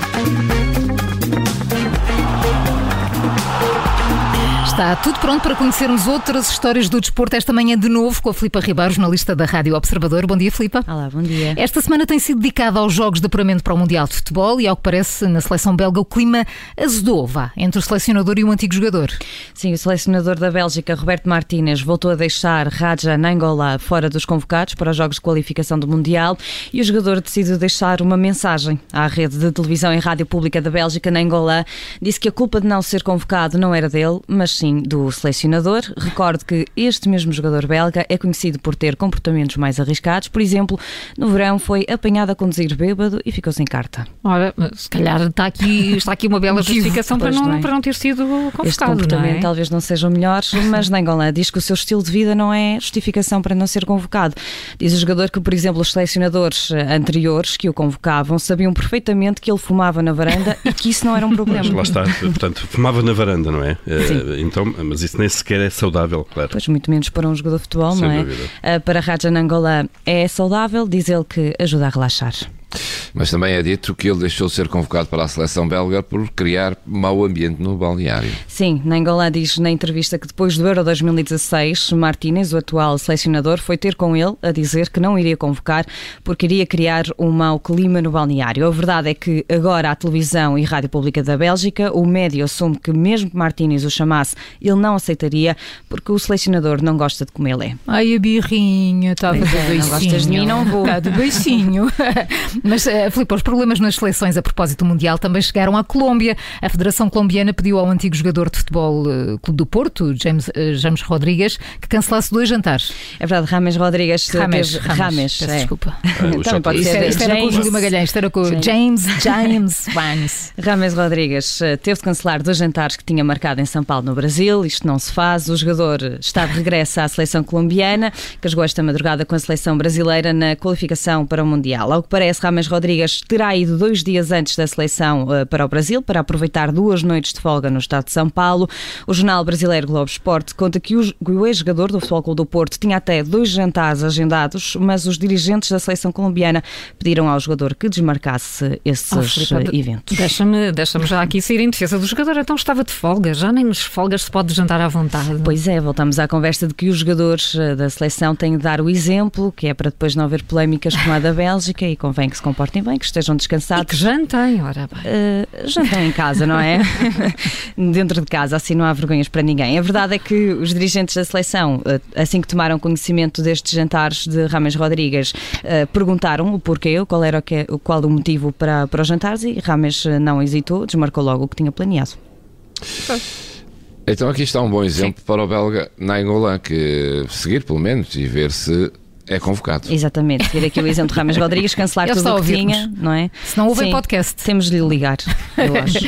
Bye. Está tudo pronto para conhecermos outras histórias do desporto esta manhã de novo com a Filipa Ribeiro, jornalista da Rádio Observador. Bom dia, Filipa. Olá, bom dia. Esta semana tem sido dedicada aos jogos de apuramento para o Mundial de Futebol e, ao que parece, na seleção belga o clima azedou, vá, entre o selecionador e o antigo jogador. Sim, o selecionador da Bélgica, Roberto Martínez, voltou a deixar Raja Nangola fora dos convocados para os jogos de qualificação do Mundial e o jogador decidiu deixar uma mensagem à rede de televisão e rádio pública da Bélgica, Nangola. Disse que a culpa de não ser convocado não era dele, mas sim do selecionador. Recordo que este mesmo jogador belga é conhecido por ter comportamentos mais arriscados. Por exemplo, no verão foi apanhado a conduzir bêbado e ficou sem carta. Ora, se calhar está aqui, está aqui uma bela justificação para não, não é? para não ter sido convocado. Este comportamento não é? talvez não seja o melhor, mas Nengolan diz que o seu estilo de vida não é justificação para não ser convocado. Diz o jogador que, por exemplo, os selecionadores anteriores que o convocavam sabiam perfeitamente que ele fumava na varanda e que isso não era um problema. Mas lá está, portanto, fumava na varanda, não é? Sim. Então mas isso nem sequer é saudável, claro. Pois muito menos para um jogador de futebol, Sem não é? dúvida. Uh, Para Raja Nangola é saudável, diz ele que ajuda a relaxar. Mas também é dito que ele deixou de ser convocado para a seleção belga por criar mau ambiente no balneário. Sim, Nangola diz na entrevista que depois do Euro 2016, Martínez, o atual selecionador, foi ter com ele a dizer que não iria convocar porque iria criar um mau clima no balneário. A verdade é que agora a televisão e rádio pública da Bélgica, o médio assume que mesmo que Martínez o chamasse, ele não aceitaria porque o selecionador não gosta de como ele é. Ai, a birrinha, estava de é, beicinho. não gostas de mim, não vou. Está de beicinho. Mas, uh, Filipe, os problemas nas seleções a propósito do Mundial também chegaram à Colômbia. A Federação Colombiana pediu ao antigo jogador de futebol uh, Clube do Porto, James, uh, James Rodrigues, que cancelasse dois jantares. É verdade, Rames Rodrigues Rames, teve... Rames, Rames, peço é. desculpa. Ah, pode Isto ser era, isto era com o James. Júlio Magalhães, isto era com. James, James Vance. Rames Rodrigues eh, teve de cancelar dois jantares que tinha marcado em São Paulo, no Brasil. Isto não se faz. O jogador está de regresso à seleção colombiana, que jogou esta madrugada com a seleção brasileira na qualificação para o Mundial. Ao que parece, Rames Rodrigues terá ido dois dias antes da seleção eh, para o Brasil para aproveitar duas noites de folga no estado de São Paulo. O jornal brasileiro Globo Esporte conta que o, ex-jogador do Futebol Clube do Porto tinha até dois jantares agendados, mas os dirigentes da seleção colombiana pediram ao jogador que desmarcasse esses Oh, Filipe, eh, eventos. Deixa-me deixa já aqui sair em defesa do jogador. Então estava de folga, já nem nos folgas se pode jantar à vontade. Pois é, voltamos à conversa de que os jogadores eh, da seleção têm de dar o exemplo, que é para depois não haver polémicas como a da Bélgica e convém que se comportem bem, que estejam E descansados. que jantem, ora bem. Uh, jantam em casa, não é? Dentro de casa, assim não há vergonhas para ninguém. A verdade é que os dirigentes da seleção, uh, assim que tomaram conhecimento destes jantares de Rames Rodrigues, uh, perguntaram o porquê, qual era o, que, o- qual o motivo para, para os jantares e Rames não hesitou, desmarcou logo o que tinha planeado. Então aqui está um bom exemplo para o belga Nainggolan, que seguir pelo menos e ver se é convocado. Exatamente, ter aqui o exemplo de Rames Rodrigues, cancelar tudo o que tinha, não é? Se não houver Sim. podcast. Temos de lhe ligar, eu acho.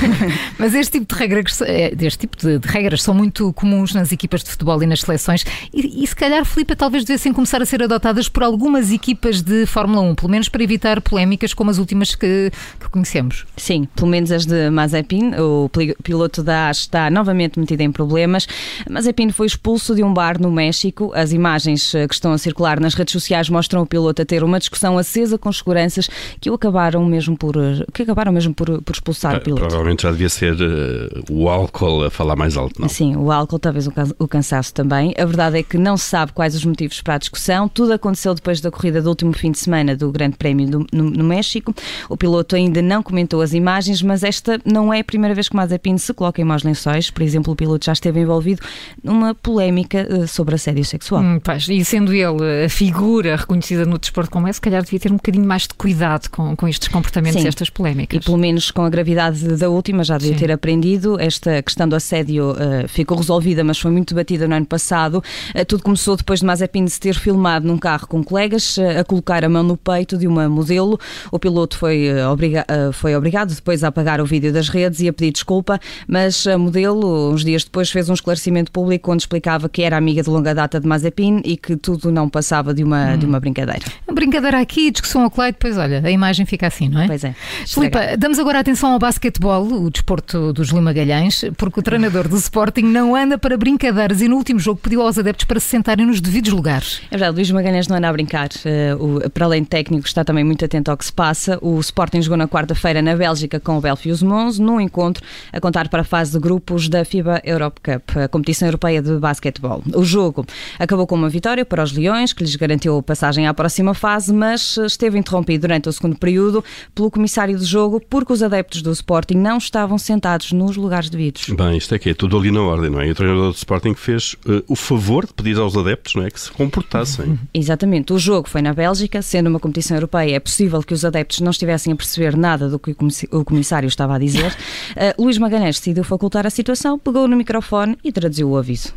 Mas este tipo de regras, eh, este tipo de, de regras são muito comuns nas equipas de futebol e nas seleções e, e se calhar, Filipe, talvez devessem começar a ser adotadas por algumas equipas de Fórmula 1, pelo menos para evitar polémicas como as últimas que, que conhecemos. Sim, pelo menos as de Mazepin, o piloto da AS está novamente metido em problemas. Mazepin foi expulso de um bar no México. As imagens eh, que estão a circular nas redes sociais mostram o piloto a ter uma discussão acesa com os seguranças que o acabaram mesmo por que acabaram mesmo por, por expulsar o piloto. Provavelmente já devia ser eh, o álcool a falar mais alto, não? Sim, o álcool, talvez o o cansaço também. A verdade é que não se sabe quais os motivos para a discussão. Tudo aconteceu depois da corrida do último fim de semana do Grande Prémio do- no, no México. O piloto ainda não comentou as imagens, mas esta não é a primeira vez que Mazepin se coloca em maus lençóis. Por exemplo, o piloto já esteve envolvido numa polémica eh, sobre assédio sexual. Hum, pois, e sendo ele a figura reconhecida no desporto como é, se calhar devia ter um bocadinho mais de cuidado com, com estes comportamentos Sim. e estas polémicas. E pelo menos com a gravidade da última já devia Sim. ter aprendido. Esta questão do assédio eh, ficou resolvida, mas foi muito batida no ano passado. Eh, tudo começou depois de Mazepin se ter filmado num carro com colegas eh, a colocar a mão no peito de uma modelo. O piloto foi, obriga- foi obrigado depois a apagar o vídeo das redes e a pedir desculpa, mas a modelo, uns dias depois, fez um esclarecimento público onde explicava que era amiga de longa data de Mazepin e que tudo não passou passava de uma, de uma brincadeira. Brincadeira aqui, discussão ao clay, depois olha, a imagem fica assim, não é? Pois é. Filipa, damos agora atenção ao basquetebol, o desporto dos Lima Galhães, porque o treinador do Sporting não anda para brincadeiras e no último jogo pediu aos adeptos para se sentarem nos devidos lugares. É verdade, Luís Magalhães não anda a brincar. Uh, o, para além de técnico, está também muito atento ao que se passa. O Sporting jogou na quarta-feira na Bélgica com o Belfius Mons, num encontro a contar para a fase de grupos da FIBA Europe Cup, a competição europeia de basquetebol. O jogo acabou com uma vitória para os Leões, que lhes garantiu a passagem à próxima fase, mas esteve interrompido durante o segundo período pelo comissário de jogo, porque os adeptos do Sporting não estavam sentados nos lugares devidos. Bem, isto é que é tudo ali na ordem, não é? E o treinador do Sporting fez uh, o favor de pedir aos adeptos, não é? Que se comportassem. Exatamente. O jogo foi na Bélgica, sendo uma competição europeia, é possível que os adeptos não estivessem a perceber nada do que o comissário estava a dizer. Uh, Luís Magalhães decidiu facultar a situação, pegou no microfone e traduziu o aviso.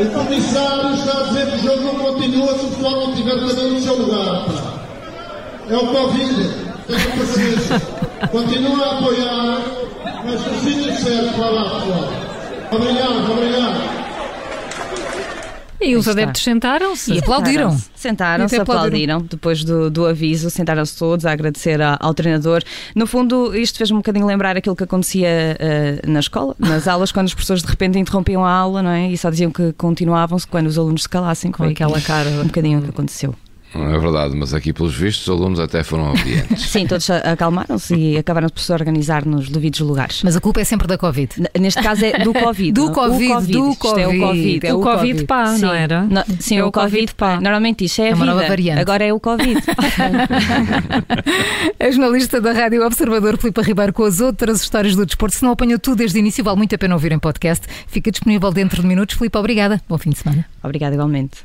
O comissário está a dizer que o jogo não continua se o pessoal não estiver cada um no seu lugar. É o Covid, tenha paciência. Continua a apoiar, mas no sítio certo para lá, pessoal. Obrigado, obrigado. E os adeptos sentaram-se e aplaudiram. Sentaram-se, aplaudiram. aplaudiram. Depois do, do aviso, sentaram-se todos a agradecer a, ao treinador. No fundo, isto fez-me um bocadinho lembrar aquilo que acontecia uh, na escola, nas aulas, quando as pessoas de repente interrompiam a aula, não é? E só diziam que continuavam-se quando os alunos se calassem. Com aquela cara. Um bocadinho o que aconteceu. Não é verdade, mas aqui, pelos vistos, os alunos até foram obedientes. Sim, todos acalmaram-se e acabaram por se organizar nos devidos lugares. Mas a culpa é sempre da Covid. Neste caso é do Covid. do, COVID, COVID, do Covid. é o Covid. É o, Covid, pá, sim. não era? No, sim, é o, COVID, pá. Normalmente isto é, é a vida. Nova variante. Agora é o Covid. a jornalista da Rádio Observador, Filipe Ribeiro, com as outras histórias do desporto. Se não apanhou tudo desde o início, vale muito a pena ouvir em podcast. Fica disponível dentro de minutos. Filipe, obrigada. Bom fim de semana. Obrigada igualmente.